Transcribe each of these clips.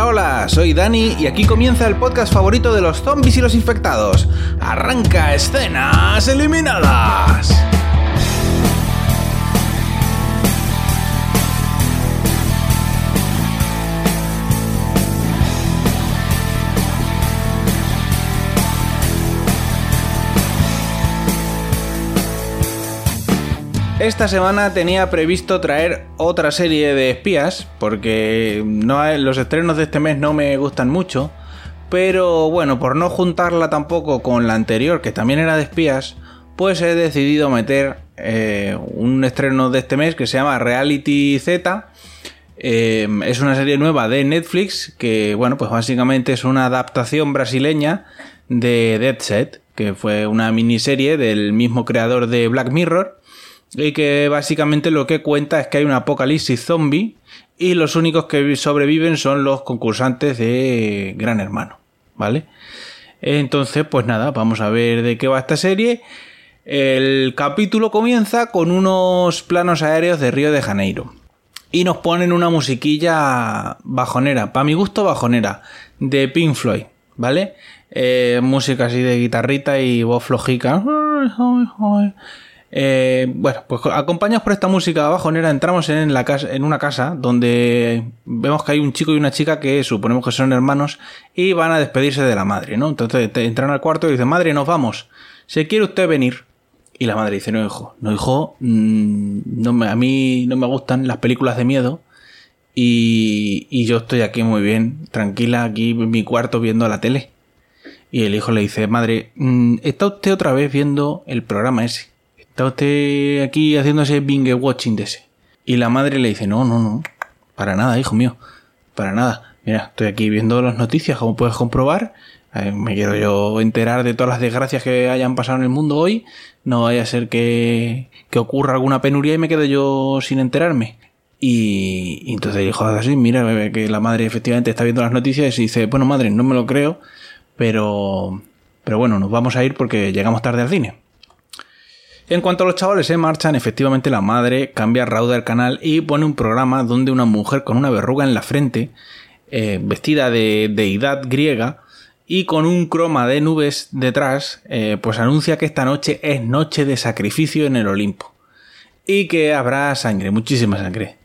Hola, hola, soy Dani y aquí comienza el podcast favorito de los zombies y los infectados. Arranca escenas eliminadas. Esta semana tenía previsto traer otra serie de espías, porque no los estrenos de este mes no me gustan mucho, pero bueno, por no juntarla tampoco con la anterior, que también era de espías, pues he decidido meter eh, un estreno de este mes que se llama Reality Z. Em, es una serie nueva de Netflix que, bueno, pues básicamente es una adaptación brasileña de Dead Set, que fue una miniserie del mismo creador de Black Mirror y que básicamente lo que cuenta es que hay un apocalipsis zombie y los únicos que sobreviven son los concursantes de Gran Hermano, ¿vale? Entonces, pues nada, vamos a ver de qué va esta serie. El capítulo comienza con unos planos aéreos de Río de Janeiro. Y nos ponen una musiquilla bajonera, para mi gusto bajonera, de Pink Floyd, ¿vale? Eh, música así de guitarrita y voz flojica. Eh, bueno, pues acompañados por esta música bajonera, entramos en, la casa, en una casa donde vemos que hay un chico y una chica que suponemos que son hermanos y van a despedirse de la madre, ¿no? Entonces entran al cuarto y dicen, madre, nos vamos. ¿Se quiere usted venir? Y la madre dice, no, hijo, no, hijo, mm, no me, a mí no me gustan las películas de miedo y, y yo estoy aquí muy bien, tranquila, aquí en mi cuarto viendo la tele. Y el hijo le dice, madre, mm, ¿está usted otra vez viendo el programa ese? Está usted aquí haciéndose binge watching de ese. Y la madre le dice, no, no, no, para nada, hijo mío, para nada. Mira, estoy aquí viendo las noticias, como puedes comprobar. Eh, me quiero yo enterar de todas las desgracias que hayan pasado en el mundo hoy. No vaya a ser que, que ocurra alguna penuria y me quedo yo sin enterarme. Y, entonces el hijo así, mira que la madre efectivamente está viendo las noticias y dice, bueno madre, no me lo creo, pero, pero bueno, nos vamos a ir porque llegamos tarde al cine. En cuanto a los chavales se marchan, efectivamente la madre cambia rauda el canal y pone un programa donde una mujer con una verruga en la frente, eh, vestida de deidad griega y con un croma de nubes detrás, eh, pues anuncia que esta noche es noche de sacrificio en el Olimpo y que habrá sangre, muchísima sangre.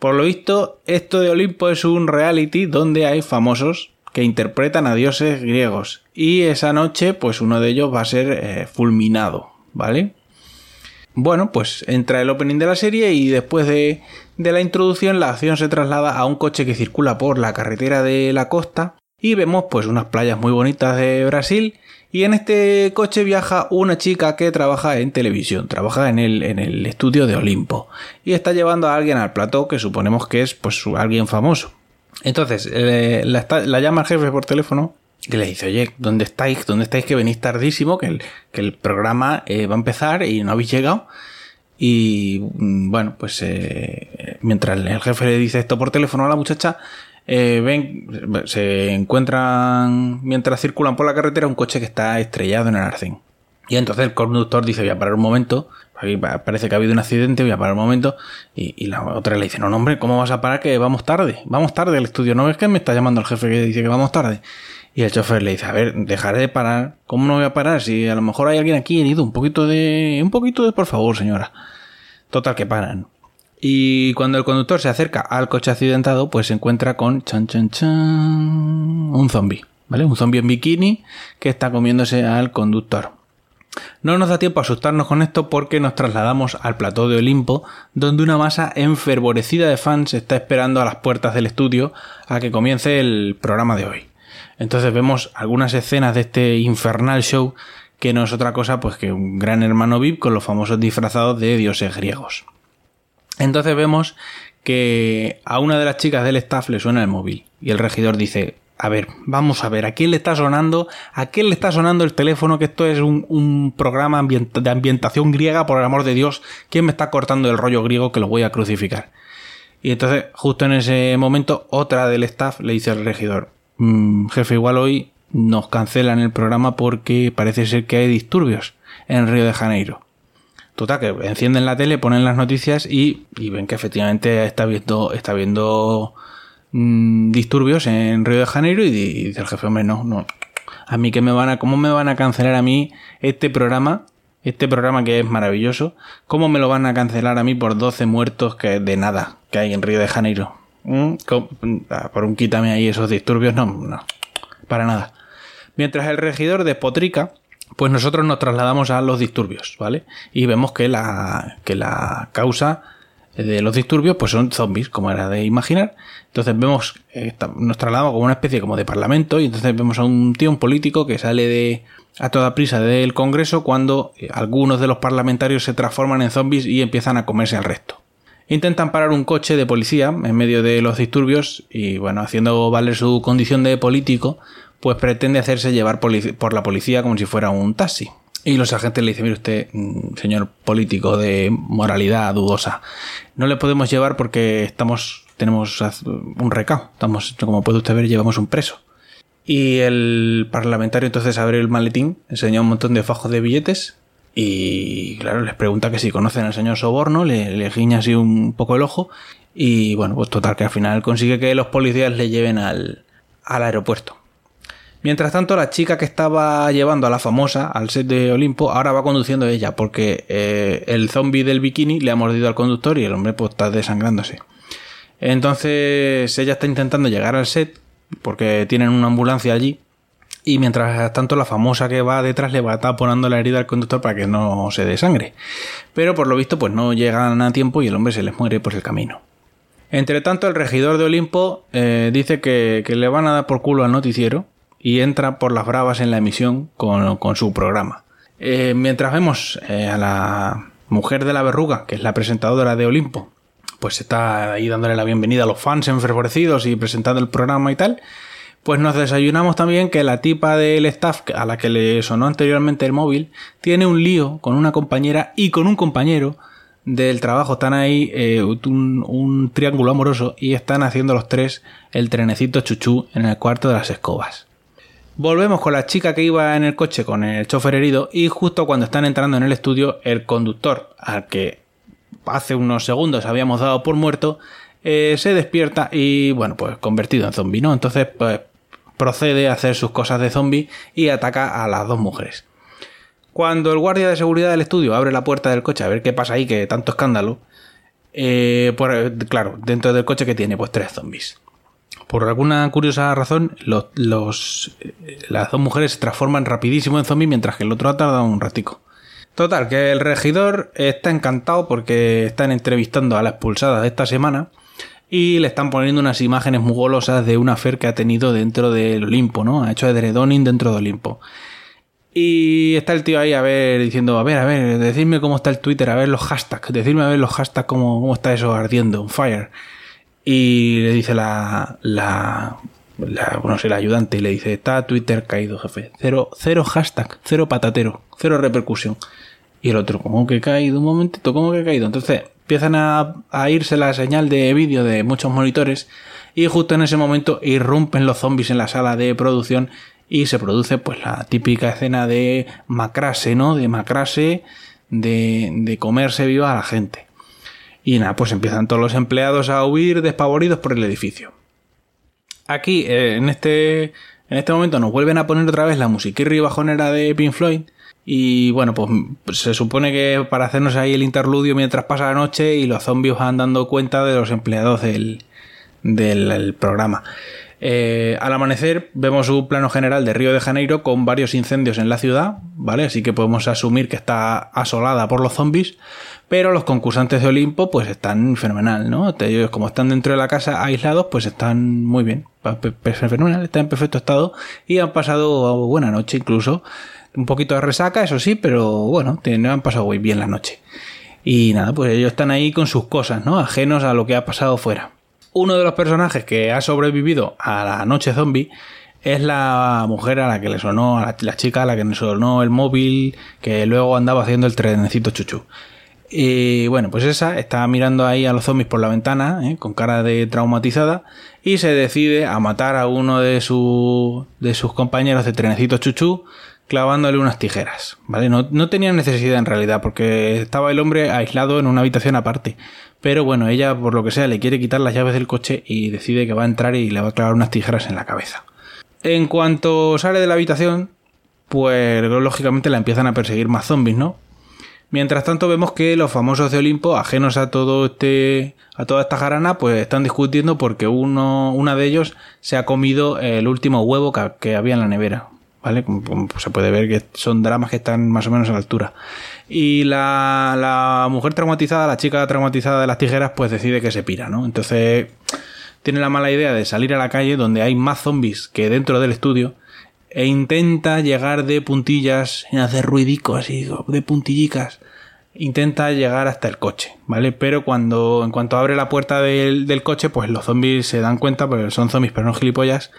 Por lo visto, esto de Olimpo es un reality donde hay famosos que interpretan a dioses griegos y esa noche pues uno de ellos va a ser eh, fulminado, ¿vale? Bueno, pues entra el opening de la serie y después de, la introducción la acción se traslada a un coche que circula por la carretera de la costa y vemos pues unas playas muy bonitas de Brasil y en este coche viaja una chica que trabaja en televisión, trabaja en el, en el estudio de Olimpo y está llevando a alguien al plató que suponemos que es pues alguien famoso. Entonces eh, la, la llama el jefe por teléfono que le dice, oye, ¿dónde estáis? ¿Dónde estáis que venís tardísimo? Que el, que el programa eh, va a empezar y no habéis llegado. Y mm, bueno, pues eh, mientras el jefe le dice esto por teléfono a la muchacha, eh, ven, se encuentran, mientras circulan por la carretera, un coche que está estrellado en el arcén. Y entonces el conductor dice, voy a parar un momento, aquí parece que ha habido un accidente, voy a parar un momento. Y, la otra le dice, no, no, hombre, ¿cómo vas a parar? Que vamos tarde, vamos tarde al estudio. ¿No ves que me está llamando el jefe que dice que vamos tarde? Y el chofer le dice, a ver, dejaré de parar. ¿Cómo no voy a parar? Si a lo mejor hay alguien aquí herido. Un poquito de... Un poquito de, por favor, señora. Total, que paran. Y cuando el conductor se acerca al coche accidentado, pues se encuentra con chan chan chan un zombie, ¿vale? Un zombie en bikini que está comiéndose al conductor. No nos da tiempo a asustarnos con esto porque nos trasladamos al plató de Olimpo, donde una masa enfervorecida de fans está esperando a las puertas del estudio a que comience el programa de hoy. Entonces vemos algunas escenas de este infernal show que no es otra cosa pues que un gran hermano VIP con los famosos disfrazados de dioses griegos. Entonces vemos que a una de las chicas del staff le suena el móvil y el regidor dice, a ver, vamos a ver, ¿a quién le está sonando? ¿A quién le está sonando el teléfono? Que esto es un, programa de ambientación griega, por el amor de Dios. ¿Quién me está cortando el rollo griego que lo voy a crucificar? Y entonces, justo en ese momento, otra del staff le dice al regidor, Mm, jefe, igual hoy nos cancelan el programa porque parece ser que hay disturbios en Río de Janeiro. Total, que encienden la tele, ponen las noticias y, ven que efectivamente está viendo, está viendo mm, disturbios en Río de Janeiro y, dice el jefe, hombre, no, no. A mí que me van a, ¿cómo me van a cancelar a mí este programa? Este programa que es maravilloso, ¿cómo me lo van a cancelar a mí por 12 muertos que de nada que hay en Río de Janeiro? ¿Mm? Ah, por un quítame ahí esos disturbios, no, no, para nada. Mientras el regidor despotrica, pues nosotros nos trasladamos a los disturbios, ¿vale? Y vemos que la, que la causa de los disturbios pues son zombies, como era de imaginar. Entonces vemos, eh, nos trasladamos como una especie como de parlamento y entonces vemos a un tío, un político que sale de a toda prisa del Congreso cuando eh, algunos de los parlamentarios se transforman en zombies y empiezan a comerse al resto. Intentan parar un coche de policía en medio de los disturbios y bueno, haciendo valer su condición de político, pues pretende hacerse llevar por la policía como si fuera un taxi. Y los agentes le dicen, mire usted, mm, señor político de moralidad dudosa, no le podemos llevar porque estamos, tenemos un recao. Estamos, como puede usted ver, llevamos un preso. Y el parlamentario entonces abre el maletín, enseña un montón de fajos de billetes y claro, les pregunta que si conocen al señor Soborno, le, le guiña así un poco el ojo y bueno, pues total que al final consigue que los policías le lleven al, al aeropuerto. Mientras tanto, la chica que estaba llevando a la famosa al set de Olimpo ahora va conduciendo ella porque eh, el zombie del bikini le ha mordido al conductor y el hombre pues está desangrándose. Entonces ella está intentando llegar al set porque tienen una ambulancia allí y mientras tanto la famosa que va detrás le va poniendo la herida al conductor para que no se desangre. Pero por lo visto pues no llegan a tiempo y el hombre se les muere por el camino. Entre tanto el regidor de Olimpo eh, dice que, que le van a dar por culo al noticiero y entra por las bravas en la emisión con, su programa. Eh, mientras vemos eh, a la mujer de la verruga, que es la presentadora de Olimpo, pues está ahí dándole la bienvenida a los fans enfervorecidos y presentando el programa y tal, pues nos desayunamos también que la tipa del staff a la que le sonó anteriormente el móvil tiene un lío con una compañera y con un compañero del trabajo. Están ahí eh, un, un, triángulo amoroso y están haciendo los tres el trenecito chuchú en el cuarto de las escobas. Volvemos con la chica que iba en el coche con el chofer herido y justo cuando están entrando en el estudio, el conductor, al que hace unos segundos habíamos dado por muerto, eh, se despierta y, bueno, pues convertido en zombie, ¿no? Entonces, pues procede a hacer sus cosas de zombie y ataca a las dos mujeres. Cuando el guardia de seguridad del estudio abre la puerta del coche a ver qué pasa ahí, que tanto escándalo, eh, pues claro, dentro del coche que tiene, pues tres zombies por alguna curiosa razón, los, eh, las dos mujeres se transforman rapidísimo en zombies mientras que el otro ha tardado un ratico. Total, que el regidor está encantado porque están entrevistando a la expulsada de esta semana y le están poniendo unas imágenes muy golosas de una fer que ha tenido dentro del Olimpo, ¿no? Ha hecho edredoning dentro del Olimpo. Y está el tío ahí a ver, diciendo, a ver, a ver, decidme cómo está el Twitter, a ver los hashtags, decidme a ver los hashtags, cómo, cómo está eso ardiendo, un fire. Y le dice la, la, la bueno, sé, la ayudante, y le dice, está Twitter caído, jefe. Cero, cero hashtag, cero patatero, cero repercusión. Y el otro, ¿cómo que caído? Un momentito, ¿cómo que caído? Entonces empiezan a, a irse la señal de vídeo de muchos monitores y justo en ese momento irrumpen los zombies en la sala de producción y se produce pues la típica escena de macrase, ¿no? De macrase, de, de comerse viva a la gente. Y nada, pues empiezan todos los empleados a huir despavoridos por el edificio. Aquí, eh, en este, en este momento, nos vuelven a poner otra vez la musiquirri bajonera de Pink Floyd. Y bueno, pues se supone que para hacernos ahí el interludio mientras pasa la noche y los zombies van dando cuenta de los empleados del, del programa. Eh, al amanecer vemos un plano general de Río de Janeiro con varios incendios en la ciudad, ¿vale? Así que podemos asumir que está asolada por los zombies, pero los concursantes de Olimpo pues están fenomenal, ¿no? Ellos como están dentro de la casa aislados pues están muy bien, fenomenal, están en perfecto estado y han pasado buena noche incluso. Un poquito de resaca, eso sí, pero bueno, han pasado muy bien la noche. Y nada, pues ellos están ahí con sus cosas, ¿no? Ajenos a lo que ha pasado fuera uno de los personajes que ha sobrevivido a la noche zombie es la mujer a la que le sonó, la, chica a la que le sonó el móvil, que luego andaba haciendo el trenecito chuchu. Y bueno, pues esa está mirando ahí a los zombies por la ventana, ¿eh? con cara de traumatizada, y se decide a matar a uno de, de sus compañeros de trenecito chuchu, clavándole unas tijeras, ¿vale? No, no tenía necesidad en realidad, porque estaba el hombre aislado en una habitación aparte. Pero bueno, ella, por lo que sea, le quiere quitar las llaves del coche y decide que va a entrar y le va a clavar unas tijeras en la cabeza. En cuanto sale de la habitación, pues lógicamente la empiezan a perseguir más zombies, ¿no? Mientras tanto vemos que los famosos de Olimpo, ajenos a todo este, a toda esta jarana, pues están discutiendo porque uno, una de ellos se ha comido el último huevo que, había en la nevera, ¿vale? Como, se puede ver que son dramas que están más o menos a la altura. Y la, la mujer traumatizada, la chica traumatizada de las tijeras, pues decide que se pira, ¿no? Entonces tiene la mala idea de salir a la calle donde hay más zombies que dentro del estudio e intenta llegar de puntillas, en hacer ruidicos así, de puntillicas. Intenta llegar hasta el coche, ¿vale? Pero cuando, en cuanto abre la puerta del, coche, pues los zombies se dan cuenta, porque son zombies pero no gilipollas,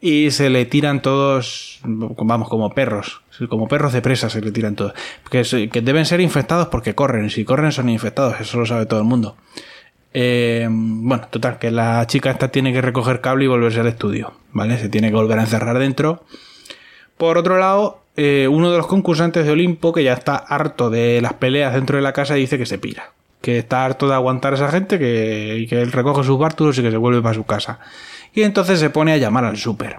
y se le tiran todos, vamos, como perros, como perros de presa se le tiran todos. Que, que deben ser infectados porque corren, si corren son infectados, eso lo sabe todo el mundo. Eh, bueno, total, que la chica esta tiene que recoger cable y volverse al estudio, ¿vale? Se tiene que volver a encerrar dentro por otro lado, eh, uno de los concursantes de Olimpo, que ya está harto de las peleas dentro de la casa, dice que se pira. Que está harto de aguantar a esa gente, que, que él recoge sus bártulos y que se vuelve para su casa. Y entonces se pone a llamar al súper.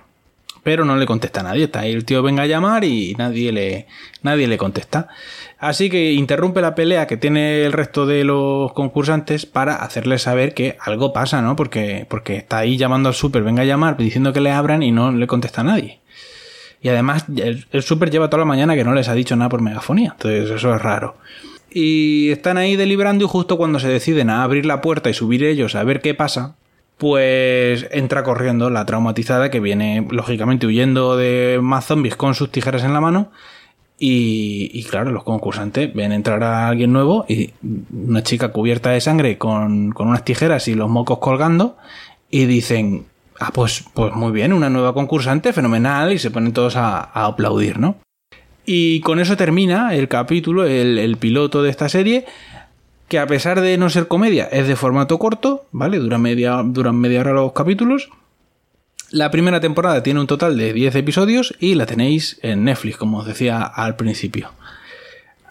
Pero no le contesta a nadie. Está ahí el tío venga a llamar y nadie le, nadie le contesta. Así que interrumpe la pelea que tiene el resto de los concursantes para hacerles saber que algo pasa, ¿no? Porque, porque está ahí llamando al súper, venga a llamar, diciendo que le abran y no le contesta a nadie. Y además, el, el súper lleva toda la mañana que no les ha dicho nada por megafonía. Entonces, eso es raro. Y están ahí deliberando y justo cuando se deciden a abrir la puerta y subir ellos a ver qué pasa, pues entra corriendo la traumatizada que viene lógicamente huyendo de más zombies con sus tijeras en la mano. Y, y, claro, los concursantes ven entrar a alguien nuevo y una chica cubierta de sangre con, con unas tijeras y los mocos colgando y dicen, Ah, pues, pues muy bien, una nueva concursante, fenomenal, y se ponen todos a, aplaudir, ¿no? Y con eso termina el capítulo, el, piloto de esta serie, que a pesar de no ser comedia, es de formato corto, ¿vale? Dura media, duran media hora los capítulos. La primera temporada tiene un total de 10 episodios y la tenéis en Netflix, como os decía al principio.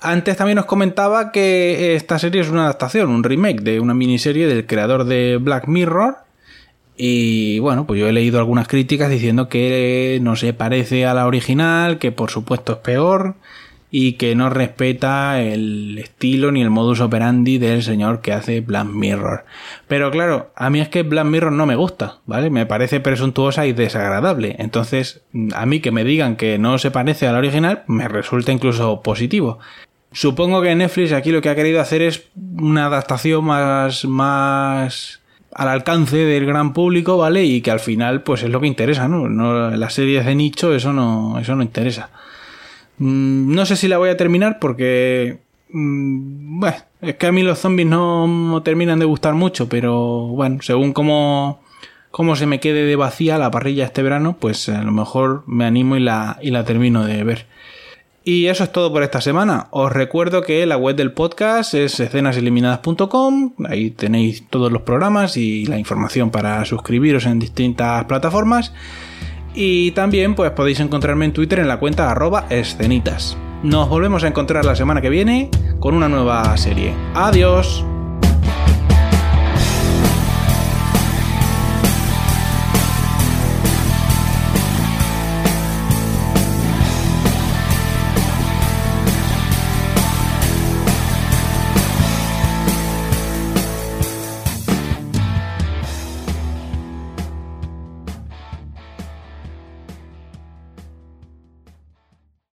Antes también os comentaba que esta serie es una adaptación, un remake de una miniserie del creador de Black Mirror, y bueno, pues yo he leído algunas críticas diciendo que no se parece a la original, que por supuesto es peor y que no respeta el estilo ni el modus operandi del señor que hace Black Mirror. Pero claro, a mí es que Black Mirror no me gusta, ¿vale? Me parece presuntuosa y desagradable. Entonces, a mí que me digan que no se parece a la original, me resulta incluso positivo. Supongo que Netflix aquí lo que ha querido hacer es una adaptación más, más al alcance del gran público, ¿vale? Y que al final, pues es lo que interesa, ¿no? no las series de nicho, eso no, eso no interesa. Mm, no sé si la voy a terminar porque. Mm, bueno, es que a mí los zombies no terminan de gustar mucho, pero bueno, según cómo, cómo se me quede de vacía la parrilla este verano, pues a lo mejor me animo y la, y la termino de ver. Y eso es todo por esta semana. Os recuerdo que la web del podcast es escenaseliminadas.com. Ahí tenéis todos los programas y la información para suscribiros en distintas plataformas. Y también pues podéis encontrarme en Twitter en la cuenta arroba escenitas. Nos volvemos a encontrar la semana que viene con una nueva serie. Adiós.